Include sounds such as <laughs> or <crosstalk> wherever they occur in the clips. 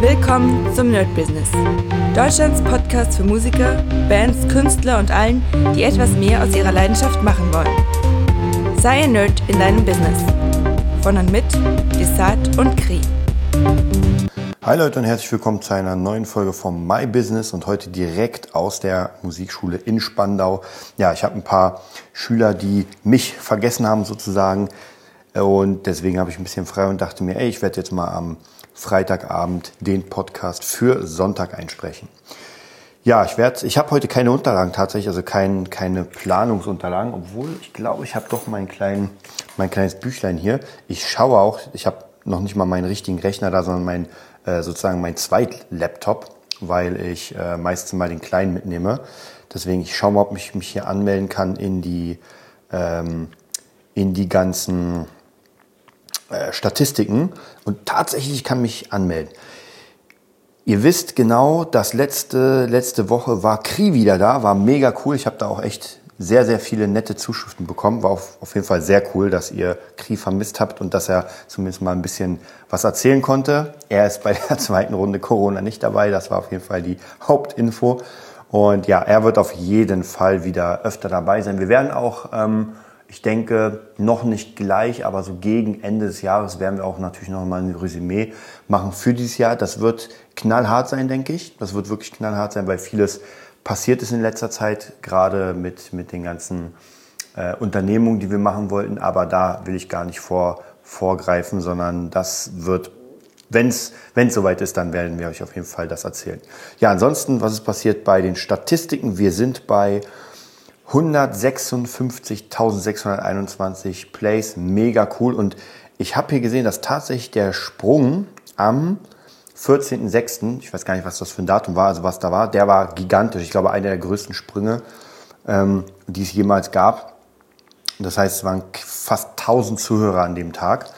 Willkommen zum Nerd Business. Deutschlands Podcast für Musiker, Bands, Künstler und allen, die etwas mehr aus ihrer Leidenschaft machen wollen. Sei ein Nerd in deinem Business. Von und mit Desart und Kri. Hi Leute und herzlich willkommen zu einer neuen Folge vom My Business und heute direkt aus der Musikschule in Spandau. Ja, ich habe ein paar Schüler, die mich vergessen haben sozusagen und deswegen habe ich ein bisschen frei und dachte mir, ey, ich werde jetzt mal am Freitagabend den Podcast für Sonntag einsprechen. Ja, ich werde, ich habe heute keine Unterlagen tatsächlich, also kein, keine Planungsunterlagen, obwohl ich glaube, ich habe doch mein, klein, mein kleines Büchlein hier. Ich schaue auch, ich habe noch nicht mal meinen richtigen Rechner da, sondern mein, äh, sozusagen mein Zweitlaptop, weil ich äh, meistens mal den kleinen mitnehme. Deswegen, ich schaue mal, ob ich mich hier anmelden kann in die, ähm, in die ganzen äh, Statistiken und tatsächlich kann mich anmelden. Ihr wisst genau, dass letzte, letzte Woche war Kri wieder da, war mega cool. Ich habe da auch echt sehr, sehr viele nette Zuschriften bekommen. War auf, auf jeden Fall sehr cool, dass ihr Kri vermisst habt und dass er zumindest mal ein bisschen was erzählen konnte. Er ist bei der <laughs> zweiten Runde Corona nicht dabei. Das war auf jeden Fall die Hauptinfo. Und ja, er wird auf jeden Fall wieder öfter dabei sein. Wir werden auch ähm, ich denke, noch nicht gleich, aber so gegen Ende des Jahres werden wir auch natürlich noch mal ein Resümee machen für dieses Jahr. Das wird knallhart sein, denke ich. Das wird wirklich knallhart sein, weil vieles passiert ist in letzter Zeit, gerade mit, mit den ganzen äh, Unternehmungen, die wir machen wollten. Aber da will ich gar nicht vor, vorgreifen, sondern das wird wenn es soweit ist, dann werden wir euch auf jeden Fall das erzählen. Ja, ansonsten, was ist passiert bei den Statistiken? Wir sind bei 156.621 Plays, mega cool. Und ich habe hier gesehen, dass tatsächlich der Sprung am 14.06., ich weiß gar nicht, was das für ein Datum war, also was da war, der war gigantisch. Ich glaube, einer der größten Sprünge, ähm, die es jemals gab. Das heißt, es waren fast 1000 Zuhörer an dem Tag.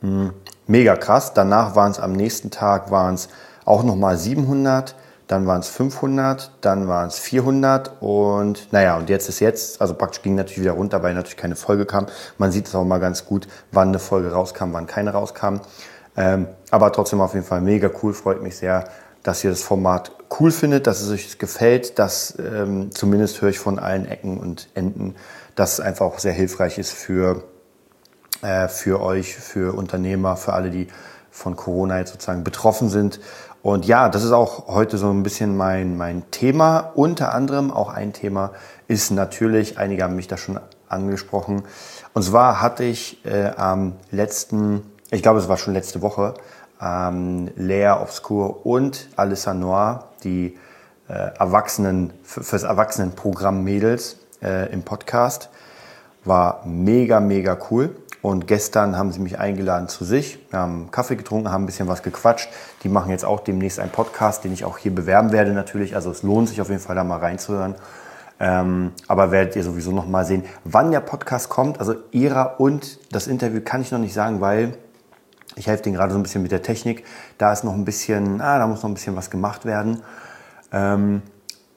Hm, mega krass. Danach waren es am nächsten Tag waren es auch nochmal 700 dann waren es 500, dann waren es 400 und naja, und jetzt ist jetzt, also praktisch ging natürlich wieder runter, weil natürlich keine Folge kam. Man sieht es auch mal ganz gut, wann eine Folge rauskam, wann keine rauskam. Ähm, aber trotzdem auf jeden Fall mega cool, freut mich sehr, dass ihr das Format cool findet, dass es euch gefällt, dass ähm, zumindest höre ich von allen Ecken und Enden, dass es einfach auch sehr hilfreich ist für, äh, für euch, für Unternehmer, für alle, die von Corona jetzt sozusagen betroffen sind und ja, das ist auch heute so ein bisschen mein, mein Thema. Unter anderem auch ein Thema ist natürlich, einige haben mich da schon angesprochen. Und zwar hatte ich äh, am letzten, ich glaube es war schon letzte Woche, ähm, Lea Obscur und Alissa Noir, die äh, Erwachsenen, fürs Erwachsenenprogramm Mädels äh, im Podcast. War mega, mega cool. Und gestern haben sie mich eingeladen zu sich. Wir haben Kaffee getrunken, haben ein bisschen was gequatscht. Die machen jetzt auch demnächst einen Podcast, den ich auch hier bewerben werde natürlich. Also es lohnt sich auf jeden Fall da mal reinzuhören. Ähm, aber werdet ihr sowieso noch mal sehen, wann der Podcast kommt. Also ihrer und das Interview kann ich noch nicht sagen, weil ich helfe denen gerade so ein bisschen mit der Technik. Da ist noch ein bisschen, ah, da muss noch ein bisschen was gemacht werden. Ähm,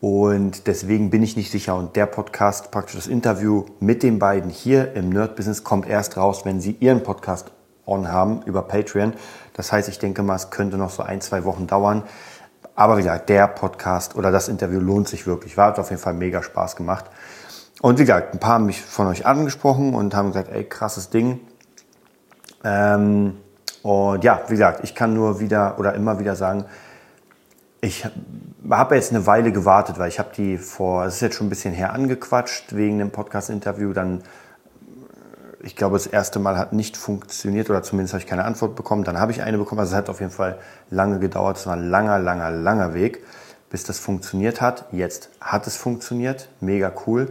und deswegen bin ich nicht sicher. Und der Podcast, praktisch das Interview mit den beiden hier im Nerd Business, kommt erst raus, wenn sie ihren Podcast on haben über Patreon. Das heißt, ich denke mal, es könnte noch so ein, zwei Wochen dauern. Aber wie gesagt, der Podcast oder das Interview lohnt sich wirklich. War hat auf jeden Fall mega Spaß gemacht. Und wie gesagt, ein paar haben mich von euch angesprochen und haben gesagt, ey, krasses Ding. Ähm, und ja, wie gesagt, ich kann nur wieder oder immer wieder sagen, ich habe jetzt eine Weile gewartet, weil ich habe die vor, es ist jetzt schon ein bisschen her angequatscht wegen dem Podcast-Interview. Dann, ich glaube, das erste Mal hat nicht funktioniert oder zumindest habe ich keine Antwort bekommen. Dann habe ich eine bekommen. Also es hat auf jeden Fall lange gedauert. Es war ein langer, langer, langer Weg, bis das funktioniert hat. Jetzt hat es funktioniert. Mega cool.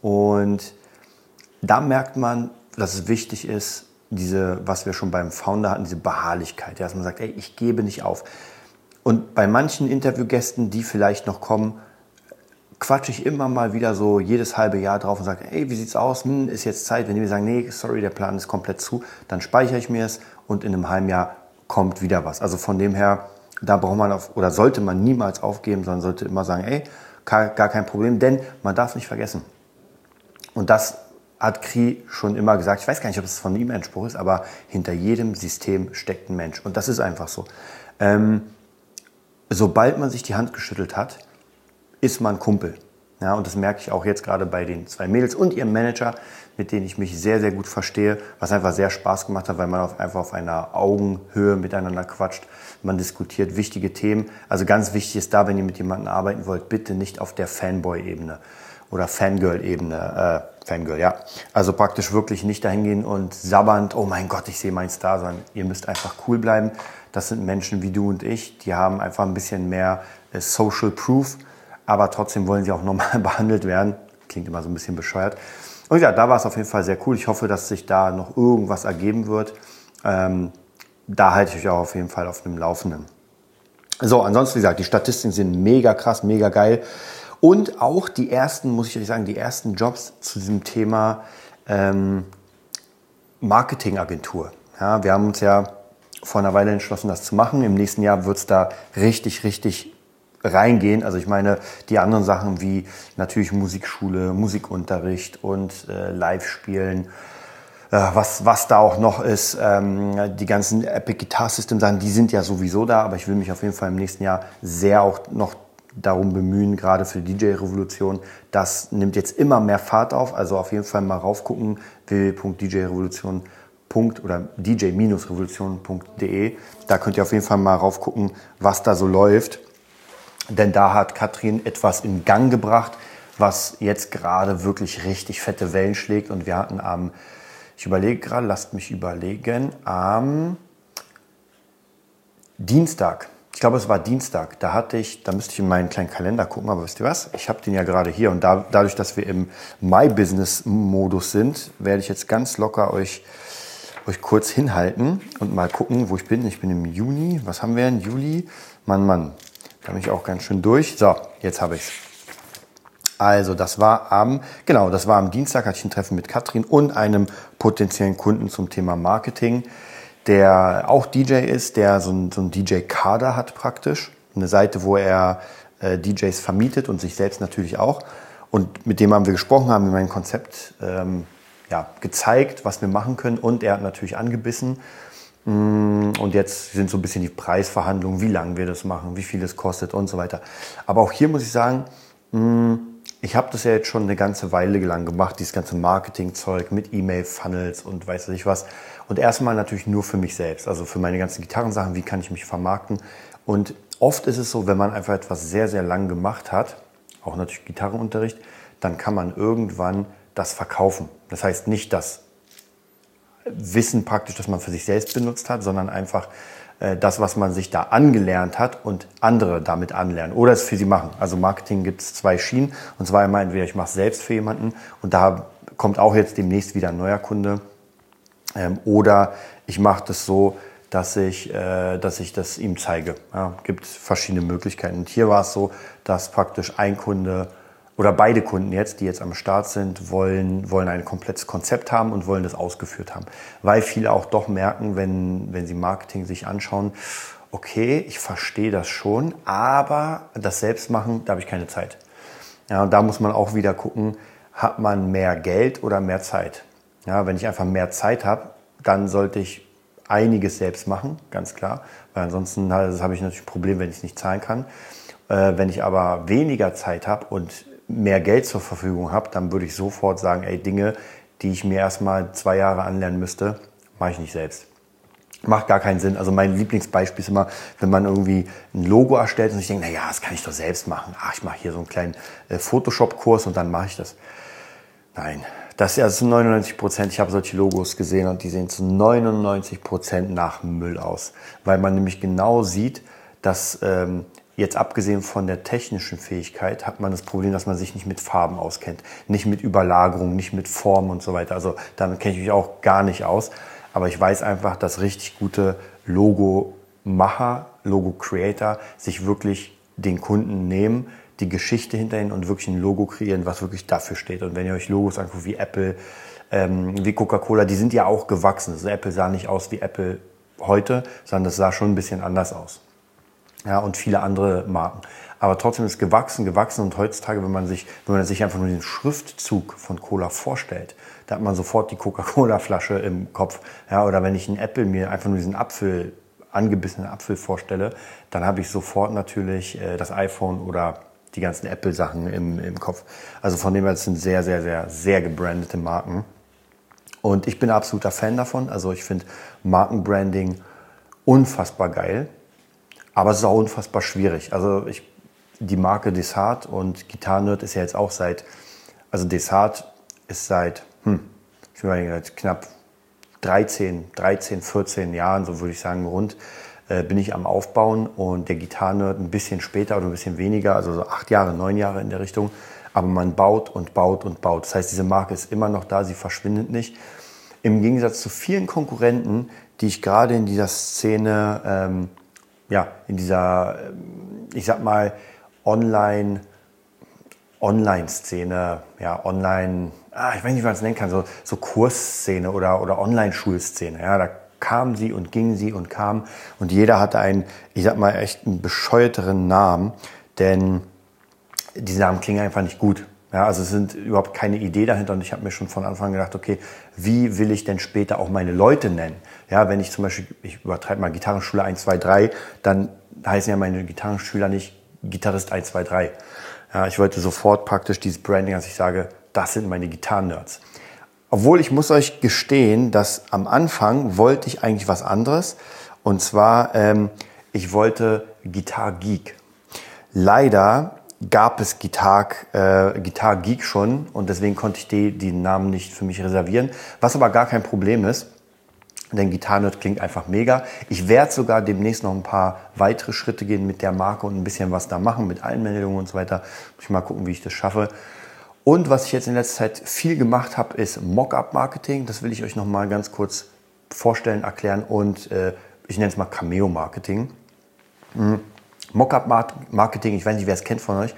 Und da merkt man, dass es wichtig ist, diese, was wir schon beim Founder hatten, diese Beharrlichkeit. Ja, dass man sagt, ey, ich gebe nicht auf. Und bei manchen Interviewgästen, die vielleicht noch kommen, quatsche ich immer mal wieder so jedes halbe Jahr drauf und sage, hey, wie sieht's aus? Hm, ist jetzt Zeit. Wenn die mir sagen, nee, sorry, der Plan ist komplett zu, dann speichere ich mir es und in einem halben Jahr kommt wieder was. Also von dem her, da braucht man auf, oder sollte man niemals aufgeben, sondern sollte immer sagen, ey, gar, gar kein Problem, denn man darf nicht vergessen. Und das hat Kri schon immer gesagt. Ich weiß gar nicht, ob es von ihm ein Spruch ist, aber hinter jedem System steckt ein Mensch. Und das ist einfach so. Ähm, sobald man sich die Hand geschüttelt hat, ist man Kumpel. Ja, und das merke ich auch jetzt gerade bei den zwei Mädels und ihrem Manager, mit denen ich mich sehr, sehr gut verstehe, was einfach sehr Spaß gemacht hat, weil man auf, einfach auf einer Augenhöhe miteinander quatscht. Man diskutiert wichtige Themen. Also ganz wichtig ist da, wenn ihr mit jemandem arbeiten wollt, bitte nicht auf der Fanboy-Ebene oder Fangirl-Ebene. Äh, Fangirl, ja. Also praktisch wirklich nicht dahin gehen und sabbernd, oh mein Gott, ich sehe meinen Star, sondern ihr müsst einfach cool bleiben. Das sind Menschen wie du und ich, die haben einfach ein bisschen mehr äh, Social Proof aber trotzdem wollen sie auch <laughs> normal behandelt werden. Klingt immer so ein bisschen bescheuert. Und ja, da war es auf jeden Fall sehr cool. Ich hoffe, dass sich da noch irgendwas ergeben wird. Ähm, da halte ich euch auch auf jeden Fall auf dem Laufenden. So, ansonsten, wie gesagt, die Statistiken sind mega krass, mega geil. Und auch die ersten, muss ich euch sagen, die ersten Jobs zu diesem Thema ähm, Marketingagentur. Ja, wir haben uns ja vor einer Weile entschlossen, das zu machen. Im nächsten Jahr wird es da richtig, richtig reingehen. Also ich meine, die anderen Sachen wie natürlich Musikschule, Musikunterricht und äh, Live-Spielen, äh, was, was da auch noch ist, ähm, die ganzen Epic Guitar System Sachen, die sind ja sowieso da, aber ich will mich auf jeden Fall im nächsten Jahr sehr auch noch darum bemühen, gerade für die DJ-Revolution. Das nimmt jetzt immer mehr Fahrt auf, also auf jeden Fall mal raufgucken, www.djrevolution.com oder dj-revolution.de. Da könnt ihr auf jeden Fall mal raufgucken, was da so läuft. Denn da hat Katrin etwas in Gang gebracht, was jetzt gerade wirklich richtig fette Wellen schlägt. Und wir hatten am, ich überlege gerade, lasst mich überlegen, am Dienstag, ich glaube es war Dienstag, da hatte ich, da müsste ich in meinen kleinen Kalender gucken, aber wisst ihr was? Ich habe den ja gerade hier und da, dadurch, dass wir im My-Business-Modus sind, werde ich jetzt ganz locker euch, euch kurz hinhalten und mal gucken, wo ich bin. Ich bin im Juni, was haben wir in Juli? Mann, Mann, da bin ich auch ganz schön durch. So, jetzt habe ich's. Also, das war am, genau, das war am Dienstag, hatte ich ein Treffen mit Katrin und einem potenziellen Kunden zum Thema Marketing, der auch DJ ist, der so ein, so ein DJ-Kader hat praktisch. Eine Seite, wo er äh, DJs vermietet und sich selbst natürlich auch. Und mit dem haben wir gesprochen, haben ihm mein Konzept ähm, ja, gezeigt, was wir machen können. Und er hat natürlich angebissen Mm, und jetzt sind so ein bisschen die Preisverhandlungen, wie lange wir das machen, wie viel es kostet und so weiter. Aber auch hier muss ich sagen, mm, ich habe das ja jetzt schon eine ganze Weile lang gemacht, dieses ganze Marketingzeug mit E-Mail-Funnels und weiß nicht was. Und erstmal natürlich nur für mich selbst, also für meine ganzen Gitarrensachen, wie kann ich mich vermarkten. Und oft ist es so, wenn man einfach etwas sehr, sehr lang gemacht hat, auch natürlich Gitarrenunterricht, dann kann man irgendwann das verkaufen. Das heißt nicht, dass Wissen praktisch, das man für sich selbst benutzt hat, sondern einfach äh, das, was man sich da angelernt hat und andere damit anlernen oder es für sie machen. Also Marketing gibt es zwei Schienen und zwar einmal entweder ich mache es selbst für jemanden und da kommt auch jetzt demnächst wieder ein neuer Kunde ähm, oder ich mache das so, dass ich, äh, dass ich das ihm zeige. Ja, gibt verschiedene Möglichkeiten. Und hier war es so, dass praktisch ein Kunde oder beide Kunden jetzt, die jetzt am Start sind, wollen, wollen ein komplettes Konzept haben und wollen das ausgeführt haben. Weil viele auch doch merken, wenn, wenn sie Marketing sich anschauen, okay, ich verstehe das schon, aber das Selbstmachen, da habe ich keine Zeit. Ja, und da muss man auch wieder gucken, hat man mehr Geld oder mehr Zeit? Ja, wenn ich einfach mehr Zeit habe, dann sollte ich einiges selbst machen, ganz klar, weil ansonsten habe ich natürlich ein Problem, wenn ich es nicht zahlen kann. Äh, wenn ich aber weniger Zeit habe und mehr Geld zur Verfügung habe, dann würde ich sofort sagen, ey, Dinge, die ich mir erstmal zwei Jahre anlernen müsste, mache ich nicht selbst. Macht gar keinen Sinn. Also mein Lieblingsbeispiel ist immer, wenn man irgendwie ein Logo erstellt und ich denke, na ja, das kann ich doch selbst machen. Ach, ich mache hier so einen kleinen äh, Photoshop-Kurs und dann mache ich das. Nein, das ist zu 99 Prozent. Ich habe solche Logos gesehen und die sehen zu 99 Prozent nach Müll aus, weil man nämlich genau sieht, dass ähm, Jetzt abgesehen von der technischen Fähigkeit hat man das Problem, dass man sich nicht mit Farben auskennt, nicht mit Überlagerung, nicht mit Form und so weiter. Also damit kenne ich mich auch gar nicht aus. Aber ich weiß einfach, dass richtig gute Logo-Macher, Logo-Creator sich wirklich den Kunden nehmen, die Geschichte hinterhin und wirklich ein Logo kreieren, was wirklich dafür steht. Und wenn ihr euch Logos anguckt wie Apple, ähm, wie Coca-Cola, die sind ja auch gewachsen. Also Apple sah nicht aus wie Apple heute, sondern das sah schon ein bisschen anders aus ja, und viele andere Marken. Aber trotzdem ist gewachsen, gewachsen und heutzutage, wenn man sich, wenn man sich einfach nur den Schriftzug von Cola vorstellt, da hat man sofort die Coca-Cola-Flasche im Kopf. Ja, oder wenn ich ein Apple mir einfach nur diesen Apfel angebissenen Apfel vorstelle, dann habe ich sofort natürlich äh, das iPhone oder die ganzen Apple-Sachen im, im Kopf. Also von dem her, das sind sehr, sehr, sehr, sehr gebrandete Marken. Und ich bin absoluter Fan davon. Also ich finde Markenbranding unfassbar geil. Aber es ist auch unfassbar schwierig. Also ich, die Marke Desart und Guitar Nerd ist ja jetzt auch seit, also Desart ist seit, hm, ich will mal knapp 13, 13, 14 Jahren, so würde ich sagen, rund, äh, bin ich am Aufbauen und der Gitarrenerd ein bisschen später oder ein bisschen weniger, also so acht Jahre, neun Jahre in der Richtung. Aber man baut und baut und baut. Das heißt, diese Marke ist immer noch da, sie verschwindet nicht. Im Gegensatz zu vielen Konkurrenten, die ich gerade in dieser Szene, ähm, ja, in dieser, ähm, ich sag mal, Online- Online-Szene, ja, Online, ah, ich weiß nicht, wie man es nennen kann, so, so Kursszene oder, oder Online-Schulszene. Ja, da kamen sie und gingen sie und kamen und jeder hatte einen, ich sag mal, echt einen bescheuerteren Namen, denn diese Namen klingen einfach nicht gut. Ja, also es sind überhaupt keine Idee dahinter und ich habe mir schon von Anfang an gedacht, okay, wie will ich denn später auch meine Leute nennen? Ja, wenn ich zum Beispiel, ich übertreibe mal Gitarrenschule 1, 2, 3, dann heißen ja meine Gitarrenschüler nicht Gitarrist 1, 2, 3. Ja, ich wollte sofort praktisch dieses Branding, als ich sage, das sind meine Gitarren-Nerds. Obwohl ich muss euch gestehen, dass am Anfang wollte ich eigentlich was anderes. Und zwar, ähm, ich wollte Guitar Geek. Leider gab es Guitar, äh, Geek schon und deswegen konnte ich die, die Namen nicht für mich reservieren. Was aber gar kein Problem ist, denn Gitarrenerd klingt einfach mega. Ich werde sogar demnächst noch ein paar weitere Schritte gehen mit der Marke und ein bisschen was da machen mit Einmeldungen und so weiter. Muss ich mal gucken, wie ich das schaffe. Und was ich jetzt in letzter Zeit viel gemacht habe, ist Mockup-Marketing. Das will ich euch noch mal ganz kurz vorstellen, erklären und äh, ich nenne es mal Cameo-Marketing. Mhm. Mockup-Marketing, ich weiß nicht, wer es kennt von euch,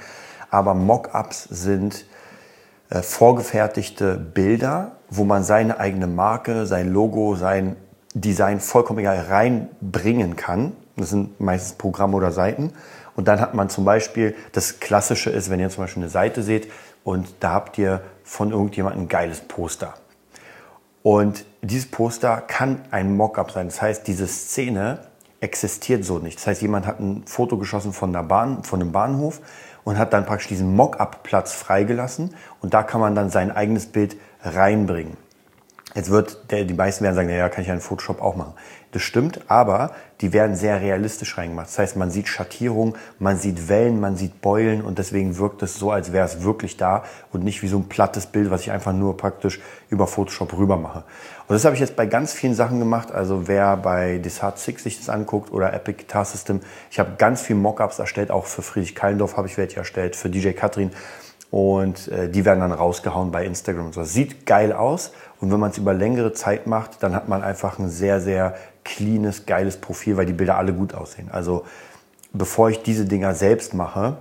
aber Mockups sind äh, vorgefertigte Bilder, wo man seine eigene Marke, sein Logo, sein Design vollkommen egal reinbringen kann. Das sind meistens Programme oder Seiten. Und dann hat man zum Beispiel, das Klassische ist, wenn ihr zum Beispiel eine Seite seht und da habt ihr von irgendjemandem ein geiles Poster. Und dieses Poster kann ein Mockup sein. Das heißt, diese Szene existiert so nicht. Das heißt, jemand hat ein Foto geschossen von, der Bahn, von einem Bahnhof und hat dann praktisch diesen Mock-up-Platz freigelassen und da kann man dann sein eigenes Bild reinbringen. Jetzt wird der, die meisten werden sagen, ja, kann ich einen Photoshop auch machen. Das stimmt, aber die werden sehr realistisch reingemacht. Das heißt, man sieht Schattierung, man sieht Wellen, man sieht Beulen und deswegen wirkt es so, als wäre es wirklich da und nicht wie so ein plattes Bild, was ich einfach nur praktisch über Photoshop rüber mache. Und das habe ich jetzt bei ganz vielen Sachen gemacht. Also wer bei Desart 6 sich das anguckt oder Epic Guitar System, ich habe ganz viel Mockups erstellt, auch für Friedrich Kallendorf habe ich welche erstellt, für DJ Katrin. Und äh, die werden dann rausgehauen bei Instagram. So, das sieht geil aus. Und wenn man es über längere Zeit macht, dann hat man einfach ein sehr, sehr cleanes, geiles Profil, weil die Bilder alle gut aussehen. Also bevor ich diese Dinger selbst mache,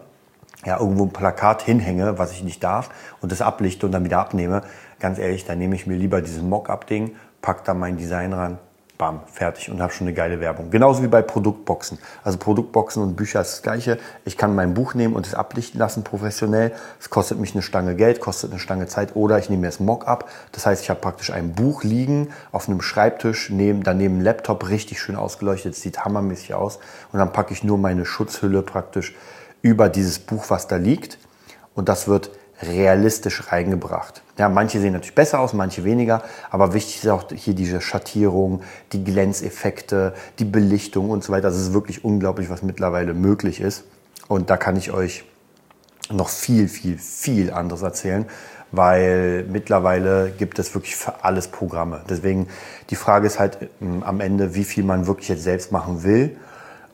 ja, irgendwo ein Plakat hinhänge, was ich nicht darf, und das ablichte und dann wieder abnehme, ganz ehrlich, dann nehme ich mir lieber dieses Mock-up-Ding, pack da mein Design ran, bam, fertig und habe schon eine geile Werbung. Genauso wie bei Produktboxen. Also Produktboxen und Bücher ist das gleiche. Ich kann mein Buch nehmen und es ablichten lassen professionell. Es kostet mich eine Stange Geld, kostet eine Stange Zeit oder ich nehme mir das Mock-up. Das heißt, ich habe praktisch ein Buch liegen auf einem Schreibtisch, neben, daneben ein Laptop, richtig schön ausgeleuchtet, sieht hammermäßig aus. Und dann packe ich nur meine Schutzhülle praktisch über dieses Buch, was da liegt. Und das wird realistisch reingebracht. Ja, manche sehen natürlich besser aus, manche weniger, aber wichtig ist auch hier diese Schattierung, die Glänzeffekte, die Belichtung und so weiter. Das ist wirklich unglaublich, was mittlerweile möglich ist. Und da kann ich euch noch viel, viel, viel anderes erzählen, weil mittlerweile gibt es wirklich für alles Programme. Deswegen die Frage ist halt ähm, am Ende, wie viel man wirklich jetzt selbst machen will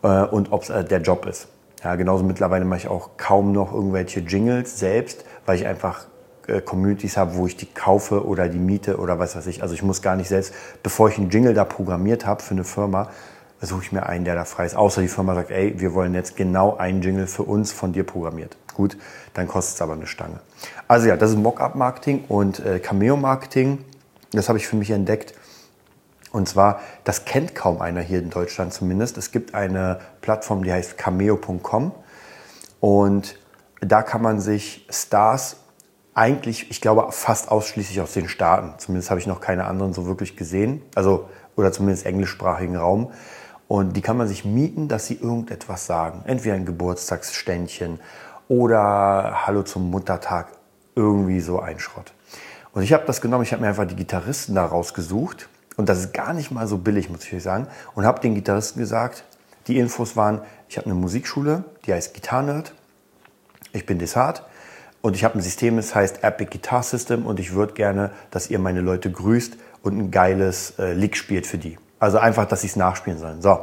äh, und ob es äh, der Job ist. Ja, genauso mittlerweile mache ich auch kaum noch irgendwelche Jingles selbst, weil ich einfach äh, Communities habe, wo ich die kaufe oder die miete oder was weiß ich. Also ich muss gar nicht selbst, bevor ich einen Jingle da programmiert habe für eine Firma, suche ich mir einen, der da frei ist. Außer die Firma sagt, ey, wir wollen jetzt genau einen Jingle für uns von dir programmiert. Gut, dann kostet es aber eine Stange. Also ja, das ist Mockup-Marketing und äh, Cameo-Marketing. Das habe ich für mich entdeckt. Und zwar, das kennt kaum einer hier in Deutschland zumindest. Es gibt eine Plattform, die heißt cameo.com und da kann man sich Stars eigentlich, ich glaube, fast ausschließlich aus den Staaten, zumindest habe ich noch keine anderen so wirklich gesehen, also oder zumindest englischsprachigen Raum. Und die kann man sich mieten, dass sie irgendetwas sagen. Entweder ein Geburtstagsständchen oder Hallo zum Muttertag, irgendwie so ein Schrott. Und ich habe das genommen, ich habe mir einfach die Gitarristen da rausgesucht. Und das ist gar nicht mal so billig, muss ich euch sagen. Und habe den Gitarristen gesagt, die Infos waren, ich habe eine Musikschule, die heißt Guitar Nerd. Ich bin Desart und ich habe ein System, das heißt Epic Guitar System und ich würde gerne, dass ihr meine Leute grüßt und ein geiles äh, Lick spielt für die. Also einfach, dass sie es nachspielen sollen. So.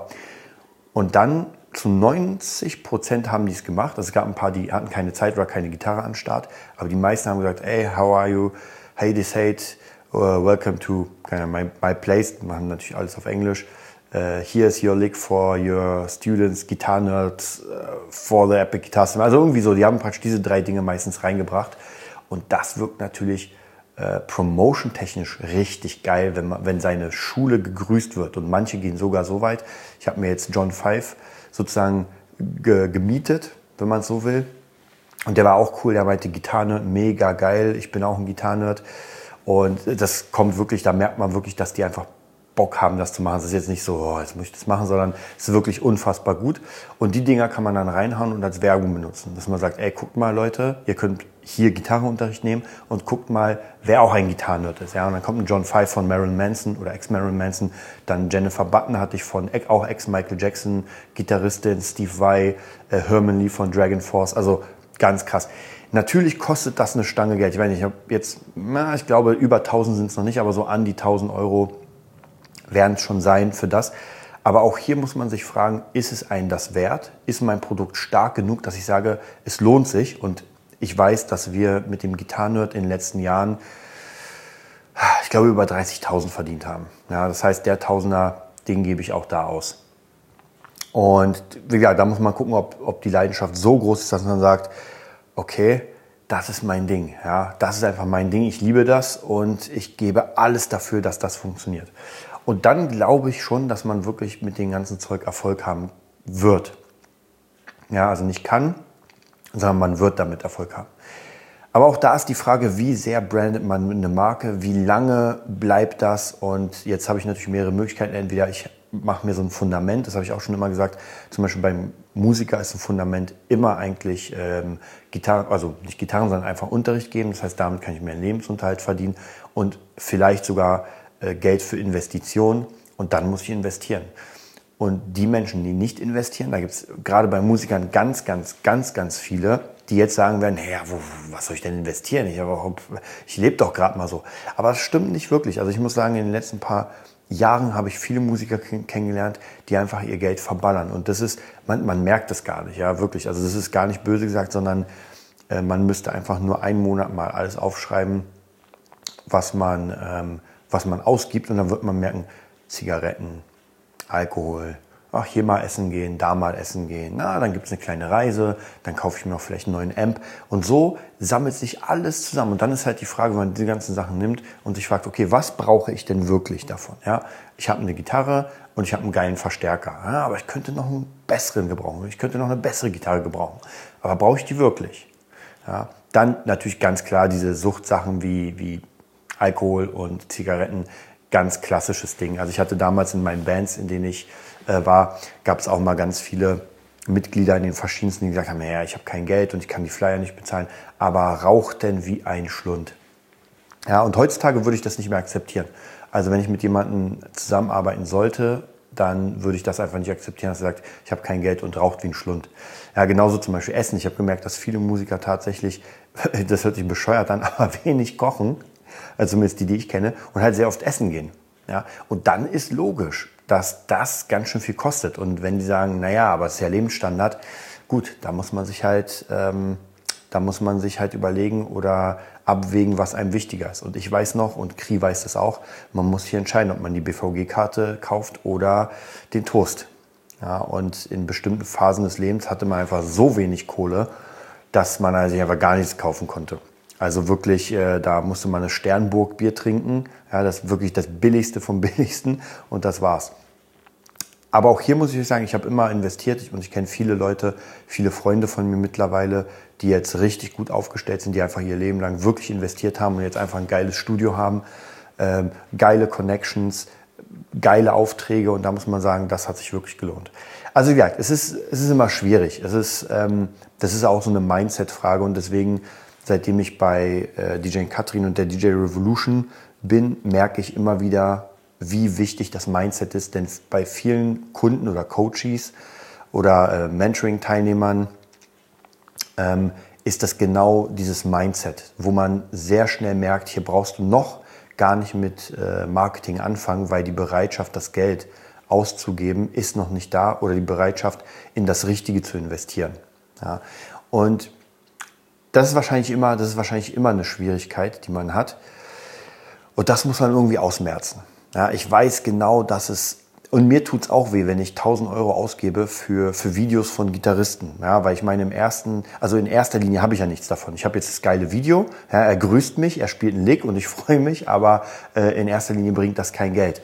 Und dann zu 90 Prozent haben die es gemacht. Also es gab ein paar, die hatten keine Zeit oder keine Gitarre an Start. Aber die meisten haben gesagt, hey, how are you? Hey, this hate. Uh, welcome to my, my place. Die machen natürlich alles auf Englisch. Uh, here's your lick for your students, Guitar Nerds, uh, for the Epic Guitar System. Also irgendwie so, die haben praktisch diese drei Dinge meistens reingebracht. Und das wirkt natürlich äh, promotion-technisch richtig geil, wenn, man, wenn seine Schule gegrüßt wird. Und manche gehen sogar so weit. Ich habe mir jetzt John Five sozusagen ge gemietet, wenn man es so will. Und der war auch cool, der meinte Gitarre, mega geil, ich bin auch ein Gitarrenerd. Und das kommt wirklich, da merkt man wirklich, dass die einfach Bock haben, das zu machen. Es ist jetzt nicht so, oh, jetzt muss ich das machen, sondern es ist wirklich unfassbar gut. Und die Dinger kann man dann reinhauen und als Werbung benutzen. Dass man sagt, ey, guckt mal Leute, ihr könnt hier Gitarrenunterricht nehmen und guckt mal, wer auch ein Gitarrenhirt ist. Ja, und dann kommt ein John Five von Marilyn Manson oder ex-Marilyn Manson. Dann Jennifer Button hatte ich von auch ex-Michael Jackson, Gitarristin, Steve Vai, äh, Herman Lee von Dragon Force. Also ganz krass. Natürlich kostet das eine Stange Geld. Ich weiß nicht, ich habe jetzt, na, ich glaube, über 1000 sind es noch nicht, aber so an die 1000 Euro werden es schon sein für das. Aber auch hier muss man sich fragen, ist es einen das wert? Ist mein Produkt stark genug, dass ich sage, es lohnt sich? Und ich weiß, dass wir mit dem Gitarrenerd in den letzten Jahren, ich glaube, über 30.000 verdient haben. Ja, das heißt, der Tausender, den gebe ich auch da aus. Und gesagt, da muss man gucken, ob, ob die Leidenschaft so groß ist, dass man sagt, okay, das ist mein Ding. Ja, das ist einfach mein Ding. Ich liebe das und ich gebe alles dafür, dass das funktioniert. Und dann glaube ich schon, dass man wirklich mit dem ganzen Zeug Erfolg haben wird. Ja, also nicht kann, sondern man wird damit Erfolg haben. Aber auch da ist die Frage, wie sehr brandet man eine Marke, wie lange bleibt das? Und jetzt habe ich natürlich mehrere Möglichkeiten. Entweder ich mache mir so ein Fundament, das habe ich auch schon immer gesagt. Zum Beispiel beim Musiker ist ein Fundament immer eigentlich ähm, Gitarre, also nicht Gitarren, sondern einfach Unterricht geben. Das heißt, damit kann ich einen Lebensunterhalt verdienen und vielleicht sogar Geld für Investitionen und dann muss ich investieren. Und die Menschen, die nicht investieren, da gibt es gerade bei Musikern ganz, ganz, ganz, ganz viele, die jetzt sagen werden, naja, wo, was soll ich denn investieren? Ich, ich lebe doch gerade mal so. Aber das stimmt nicht wirklich. Also ich muss sagen, in den letzten paar Jahren habe ich viele Musiker kennengelernt, die einfach ihr Geld verballern. Und das ist, man, man merkt das gar nicht, ja, wirklich. Also das ist gar nicht böse gesagt, sondern äh, man müsste einfach nur einen Monat mal alles aufschreiben, was man ähm, was man ausgibt und dann wird man merken, Zigaretten, Alkohol, ach, hier mal essen gehen, da mal essen gehen, na, dann gibt es eine kleine Reise, dann kaufe ich mir noch vielleicht einen neuen Amp. Und so sammelt sich alles zusammen. Und dann ist halt die Frage, wenn man diese ganzen Sachen nimmt und sich fragt, okay, was brauche ich denn wirklich davon? Ja, ich habe eine Gitarre und ich habe einen geilen Verstärker, ja, aber ich könnte noch einen besseren gebrauchen, ich könnte noch eine bessere Gitarre gebrauchen, aber brauche ich die wirklich? Ja, dann natürlich ganz klar diese Suchtsachen wie, wie Alkohol und Zigaretten ganz klassisches Ding. Also ich hatte damals in meinen Bands, in denen ich äh, war, gab es auch mal ganz viele Mitglieder in den verschiedensten, die gesagt haben, ja, ich habe kein Geld und ich kann die Flyer nicht bezahlen, aber raucht denn wie ein Schlund. Ja, und heutzutage würde ich das nicht mehr akzeptieren. Also wenn ich mit jemandem zusammenarbeiten sollte, dann würde ich das einfach nicht akzeptieren, dass er sagt, ich habe kein Geld und raucht wie ein Schlund. Ja, genauso zum Beispiel Essen. Ich habe gemerkt, dass viele Musiker tatsächlich, <laughs> das hört sich bescheuert an, <laughs> aber wenig kochen also zumindest die, die ich kenne, und halt sehr oft essen gehen. Ja? Und dann ist logisch, dass das ganz schön viel kostet. Und wenn die sagen, naja, aber es ist ja Lebensstandard, gut, da muss man sich halt, ähm, da muss man sich halt überlegen oder abwägen, was einem wichtiger ist. Und ich weiß noch, und Kri weiß das auch, man muss hier entscheiden, ob man die BVG-Karte kauft oder den Toast. Ja, und in bestimmten Phasen des Lebens hatte man einfach so wenig Kohle, dass man also einfach gar nichts kaufen konnte. Also wirklich, äh, da musste man eine Sternburg Bier trinken. Ja, das ist wirklich das Billigste vom <laughs> Billigsten und das war's. Aber auch hier muss ich sagen, ich habe immer investiert und ich kenne viele Leute, viele Freunde von mir mittlerweile, die jetzt richtig gut aufgestellt sind, die einfach ihr Leben lang wirklich investiert haben und jetzt einfach ein geiles Studio haben, ähm, geile Connections, geile Aufträge und da muss man sagen, das hat sich wirklich gelohnt. Also wie gesagt, es ist, es ist immer schwierig. Es ist, ähm, das ist auch so eine Mindset-Frage und deswegen, seitdem ich bei äh, DJ Katrin und der DJ Revolution bin, merke ich immer wieder, wie wichtig das Mindset ist. Denn bei vielen Kunden oder Coaches oder äh, Mentoring-Teilnehmern ähm, ist das genau dieses Mindset, wo man sehr schnell merkt, hier brauchst du noch gar nicht mit äh, Marketing anfangen, weil die Bereitschaft, das Geld auszugeben, ist noch nicht da oder die Bereitschaft, in das Richtige zu investieren. Ja. Und das ist wahrscheinlich immer, das ist wahrscheinlich immer eine Schwierigkeit, die man hat. Und das muss man irgendwie ausmerzen. Ja, ich weiß genau, dass es und mir tut es auch weh, wenn ich 1000 Euro ausgebe für, für Videos von Gitarristen. Ja, weil ich meine, im ersten, also in erster Linie habe ich ja nichts davon. Ich habe jetzt das geile Video, ja, er grüßt mich, er spielt einen Lick und ich <laughs> freue mich, aber äh, in erster Linie bringt das kein Geld.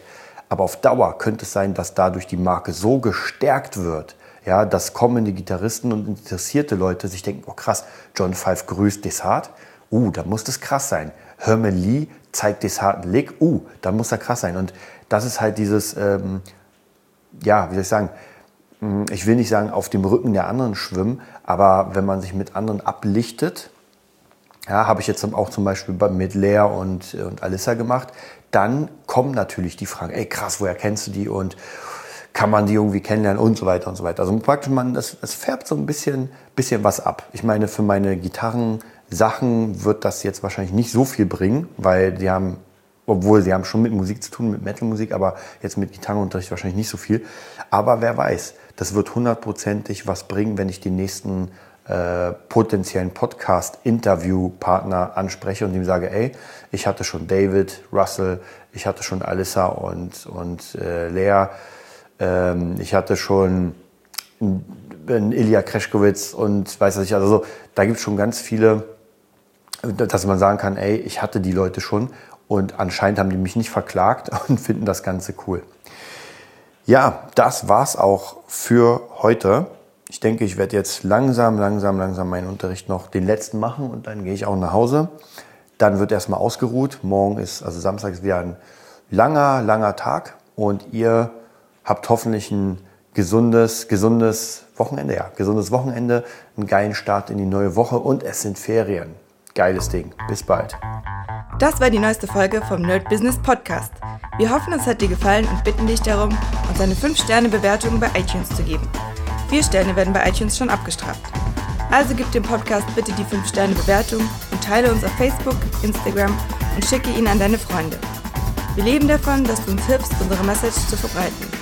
Aber auf Dauer könnte es sein, dass dadurch die Marke so gestärkt wird, ja, dass kommende Gitarristen und interessierte Leute sich denken, oh krass, John Five grüßt Desart, uh, da muss das krass sein. Herman Lee zeigt Desart einen Lick, uh, da muss er krass sein. Und das ist halt dieses, ähm, ja, wie soll ich sagen, hm, ich will nicht sagen, auf dem Rücken der anderen schwimmen, aber wenn man sich mit anderen ablichtet, ja, habe ich jetzt auch zum Beispiel mit Lea und, und Alissa gemacht, dann kommen natürlich die Fragen, ey krass, woher kennst du die und kann man die irgendwie kennenlernen und so weiter und so weiter. Also praktisch man, das, das färbt so ein bisschen, bisschen was ab. Ich meine, für meine Gitarrensachen wird das jetzt wahrscheinlich nicht so viel bringen, weil die haben, obwohl sie haben schon mit Musik zu tun, mit Metalmusik, aber jetzt mit Gitarrenunterricht wahrscheinlich nicht so viel. Aber wer weiß, das wird hundertprozentig was bringen, wenn ich die nächsten äh, potenziellen Podcast-Interview-Partner anspreche und ihm sage, ey, ich hatte schon David, Russell, ich hatte schon Alyssa und, und äh, Lea, ähm, ich hatte schon einen Ilya Kreschkowitz und weiß ich, also so, da gibt es schon ganz viele, dass man sagen kann, ey, ich hatte die Leute schon und anscheinend haben die mich nicht verklagt <laughs> und finden das Ganze cool. Ja, das war's auch für heute. Ich denke, ich werde jetzt langsam, langsam, langsam meinen Unterricht noch den letzten machen und dann gehe ich auch nach Hause. Dann wird erstmal ausgeruht. Morgen ist, also Samstag ist wieder ein langer, langer Tag und ihr habt hoffentlich ein gesundes, gesundes Wochenende, ja, gesundes Wochenende, einen geilen Start in die neue Woche und es sind Ferien. Geiles Ding. Bis bald. Das war die neueste Folge vom Nerd Business Podcast. Wir hoffen, es hat dir gefallen und bitten dich darum, uns eine 5-Sterne-Bewertung bei iTunes zu geben. Vier Sterne werden bei iTunes schon abgestraft. Also gib dem Podcast bitte die 5-Sterne-Bewertung und teile uns auf Facebook, Instagram und schicke ihn an deine Freunde. Wir leben davon, dass du uns hilfst, unsere Message zu verbreiten.